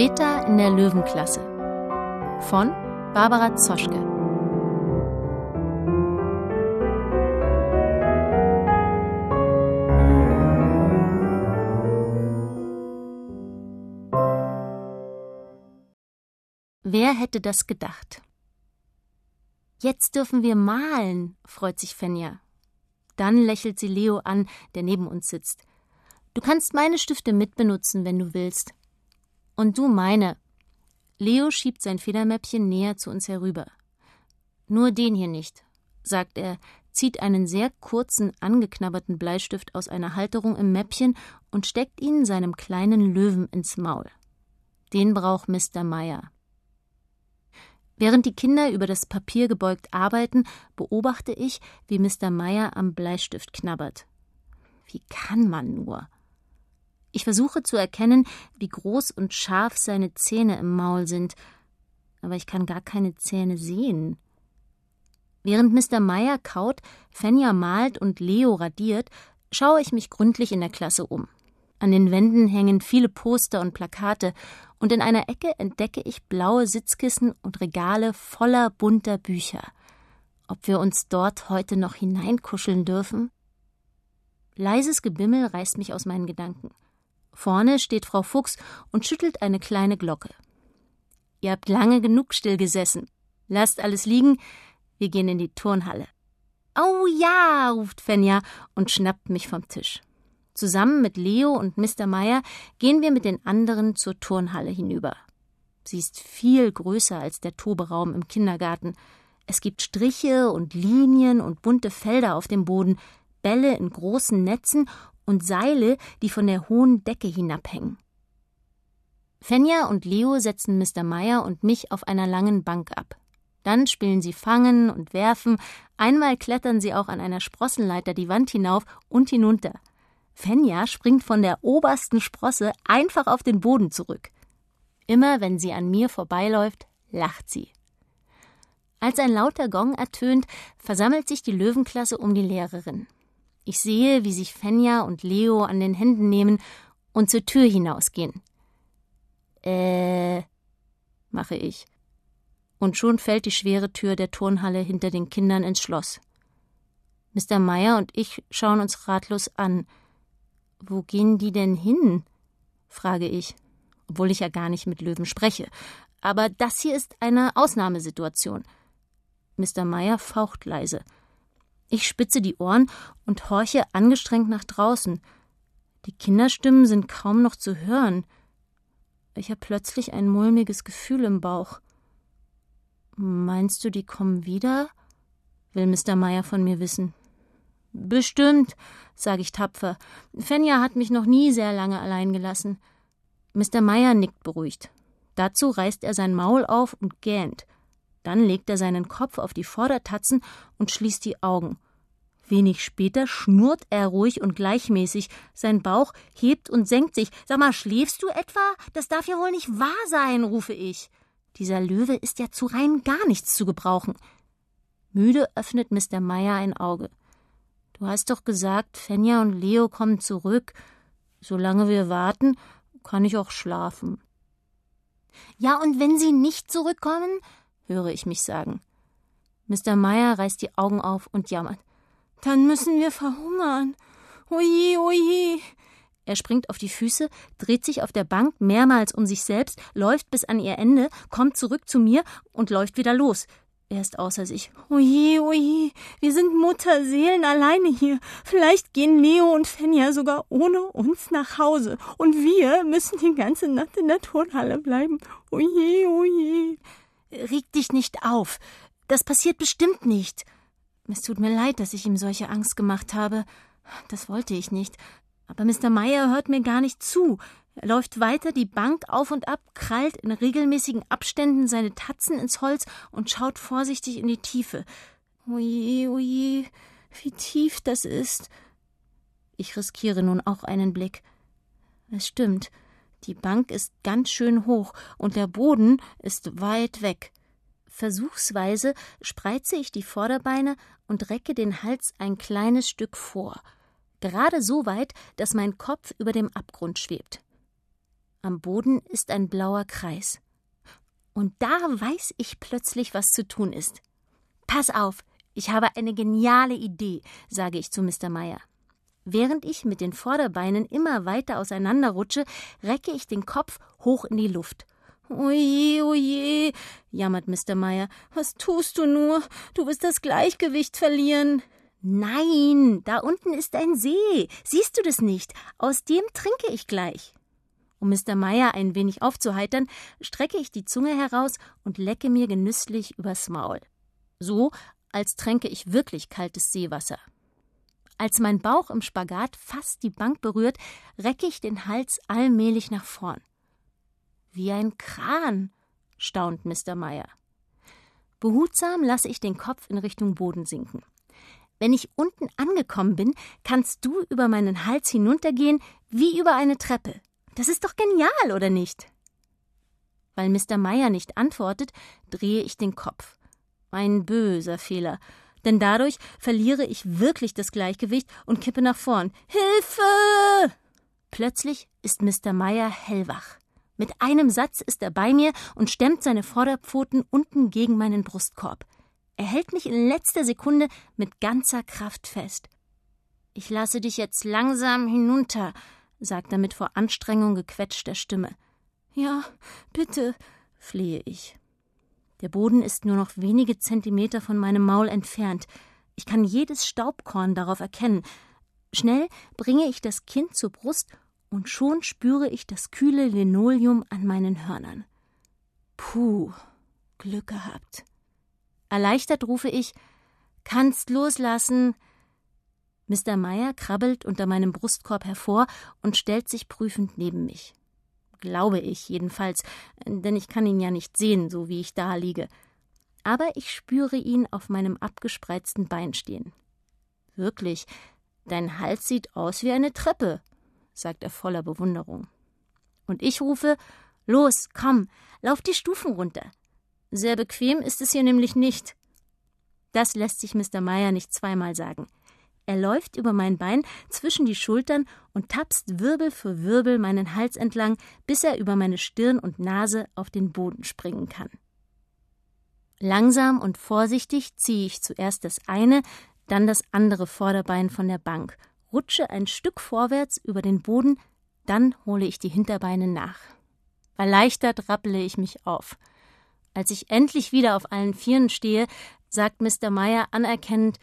Greta in der Löwenklasse von Barbara Zoschke. Wer hätte das gedacht? Jetzt dürfen wir malen, freut sich Fenja. Dann lächelt sie Leo an, der neben uns sitzt. Du kannst meine Stifte mitbenutzen, wenn du willst. Und du meine. Leo schiebt sein Federmäppchen näher zu uns herüber. Nur den hier nicht, sagt er, zieht einen sehr kurzen, angeknabberten Bleistift aus einer Halterung im Mäppchen und steckt ihn seinem kleinen Löwen ins Maul. Den braucht Mr. Meyer. Während die Kinder über das Papier gebeugt arbeiten, beobachte ich, wie Mr. Meyer am Bleistift knabbert. Wie kann man nur? Ich versuche zu erkennen, wie groß und scharf seine Zähne im Maul sind, aber ich kann gar keine Zähne sehen. Während Mr. Meyer kaut, Fenja malt und Leo radiert, schaue ich mich gründlich in der Klasse um. An den Wänden hängen viele Poster und Plakate, und in einer Ecke entdecke ich blaue Sitzkissen und Regale voller bunter Bücher. Ob wir uns dort heute noch hineinkuscheln dürfen? Leises Gebimmel reißt mich aus meinen Gedanken. Vorne steht Frau Fuchs und schüttelt eine kleine Glocke. Ihr habt lange genug still gesessen. Lasst alles liegen, wir gehen in die Turnhalle. Oh ja, ruft Fenja und schnappt mich vom Tisch. Zusammen mit Leo und Mr. Meyer gehen wir mit den anderen zur Turnhalle hinüber. Sie ist viel größer als der Toberaum im Kindergarten. Es gibt Striche und Linien und bunte Felder auf dem Boden, Bälle in großen Netzen und Seile, die von der hohen Decke hinabhängen. Fenja und Leo setzen Mr. Meyer und mich auf einer langen Bank ab. Dann spielen sie Fangen und Werfen, einmal klettern sie auch an einer Sprossenleiter die Wand hinauf und hinunter. Fenja springt von der obersten Sprosse einfach auf den Boden zurück. Immer wenn sie an mir vorbeiläuft, lacht sie. Als ein lauter Gong ertönt, versammelt sich die Löwenklasse um die Lehrerin. Ich sehe, wie sich Fenja und Leo an den Händen nehmen und zur Tür hinausgehen. Äh, mache ich. Und schon fällt die schwere Tür der Turnhalle hinter den Kindern ins Schloss. Mr. Meyer und ich schauen uns ratlos an. Wo gehen die denn hin? frage ich, obwohl ich ja gar nicht mit Löwen spreche. Aber das hier ist eine Ausnahmesituation. Mr. Meyer faucht leise. Ich spitze die Ohren und horche angestrengt nach draußen. Die Kinderstimmen sind kaum noch zu hören. Ich habe plötzlich ein mulmiges Gefühl im Bauch. Meinst du, die kommen wieder? will Mr. Meyer von mir wissen. Bestimmt, sage ich tapfer. Fenja hat mich noch nie sehr lange allein gelassen. Mr. Meyer nickt beruhigt. Dazu reißt er sein Maul auf und gähnt. Dann legt er seinen Kopf auf die Vordertatzen und schließt die Augen. Wenig später schnurrt er ruhig und gleichmäßig, sein Bauch hebt und senkt sich. Sag mal, schläfst du etwa? Das darf ja wohl nicht wahr sein, rufe ich. Dieser Löwe ist ja zu rein gar nichts zu gebrauchen. Müde öffnet Mr. Meyer ein Auge. Du hast doch gesagt, Fenja und Leo kommen zurück. Solange wir warten, kann ich auch schlafen. Ja, und wenn sie nicht zurückkommen? Höre ich mich sagen. Mr. Meyer reißt die Augen auf und jammert. Dann müssen wir verhungern. Oje, oje. Er springt auf die Füße, dreht sich auf der Bank mehrmals um sich selbst, läuft bis an ihr Ende, kommt zurück zu mir und läuft wieder los. Er ist außer sich. Oje, oje, wir sind Mutterseelen alleine hier. Vielleicht gehen Leo und Fenja sogar ohne uns nach Hause. Und wir müssen die ganze Nacht in der Turnhalle bleiben. Oje, oje. Reg dich nicht auf. Das passiert bestimmt nicht. Es tut mir leid, dass ich ihm solche Angst gemacht habe. Das wollte ich nicht. Aber Mr. Meyer hört mir gar nicht zu. Er läuft weiter die Bank auf und ab, krallt in regelmäßigen Abständen seine Tatzen ins Holz und schaut vorsichtig in die Tiefe. Oje, oje, wie tief das ist. Ich riskiere nun auch einen Blick. Es stimmt. Die Bank ist ganz schön hoch und der Boden ist weit weg. Versuchsweise spreize ich die Vorderbeine und recke den Hals ein kleines Stück vor, gerade so weit, dass mein Kopf über dem Abgrund schwebt. Am Boden ist ein blauer Kreis. Und da weiß ich plötzlich, was zu tun ist. Pass auf, ich habe eine geniale Idee, sage ich zu Mr. Meyer. Während ich mit den Vorderbeinen immer weiter auseinanderrutsche, recke ich den Kopf hoch in die Luft. Oje, oje, jammert Mr. Meyer. Was tust du nur? Du wirst das Gleichgewicht verlieren. Nein, da unten ist ein See. Siehst du das nicht? Aus dem trinke ich gleich. Um Mr. Meyer ein wenig aufzuheitern, strecke ich die Zunge heraus und lecke mir genüsslich übers Maul. So, als tränke ich wirklich kaltes Seewasser. Als mein Bauch im Spagat fast die Bank berührt, recke ich den Hals allmählich nach vorn. Wie ein Kran, staunt Mr. Meyer. Behutsam lasse ich den Kopf in Richtung Boden sinken. Wenn ich unten angekommen bin, kannst du über meinen Hals hinuntergehen wie über eine Treppe. Das ist doch genial, oder nicht? Weil Mr. Meyer nicht antwortet, drehe ich den Kopf. Ein böser Fehler denn dadurch verliere ich wirklich das Gleichgewicht und kippe nach vorn. Hilfe! Plötzlich ist Mr. Meyer hellwach. Mit einem Satz ist er bei mir und stemmt seine Vorderpfoten unten gegen meinen Brustkorb. Er hält mich in letzter Sekunde mit ganzer Kraft fest. Ich lasse dich jetzt langsam hinunter, sagt er mit vor Anstrengung gequetschter Stimme. Ja, bitte, flehe ich. Der Boden ist nur noch wenige Zentimeter von meinem Maul entfernt. Ich kann jedes Staubkorn darauf erkennen. Schnell bringe ich das Kind zur Brust und schon spüre ich das kühle Linoleum an meinen Hörnern. Puh, Glück gehabt. Erleichtert rufe ich: Kannst loslassen. Mr. Meyer krabbelt unter meinem Brustkorb hervor und stellt sich prüfend neben mich glaube ich jedenfalls, denn ich kann ihn ja nicht sehen, so wie ich da liege. Aber ich spüre ihn auf meinem abgespreizten Bein stehen. Wirklich, dein Hals sieht aus wie eine Treppe, sagt er voller Bewunderung. Und ich rufe Los, komm, lauf die Stufen runter. Sehr bequem ist es hier nämlich nicht. Das lässt sich Mr. Meyer nicht zweimal sagen. Er läuft über mein Bein zwischen die Schultern und tapst Wirbel für Wirbel meinen Hals entlang, bis er über meine Stirn und Nase auf den Boden springen kann. Langsam und vorsichtig ziehe ich zuerst das eine, dann das andere Vorderbein von der Bank, rutsche ein Stück vorwärts über den Boden, dann hole ich die Hinterbeine nach. Erleichtert rappele ich mich auf. Als ich endlich wieder auf allen Vieren stehe, sagt Mr. Meyer anerkennend,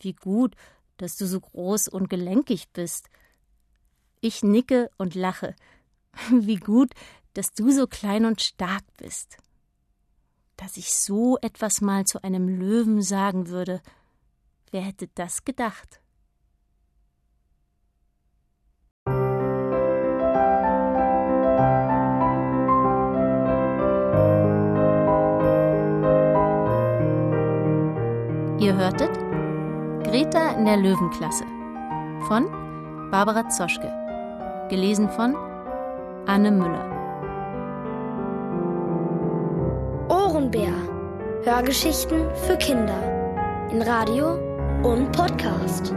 wie gut, dass du so groß und gelenkig bist. Ich nicke und lache. Wie gut, dass du so klein und stark bist. Dass ich so etwas mal zu einem Löwen sagen würde, wer hätte das gedacht? Ihr hörtet Greta in der Löwenklasse von Barbara Zoschke. Gelesen von Anne Müller. Ohrenbär. Hörgeschichten für Kinder. In Radio und Podcast.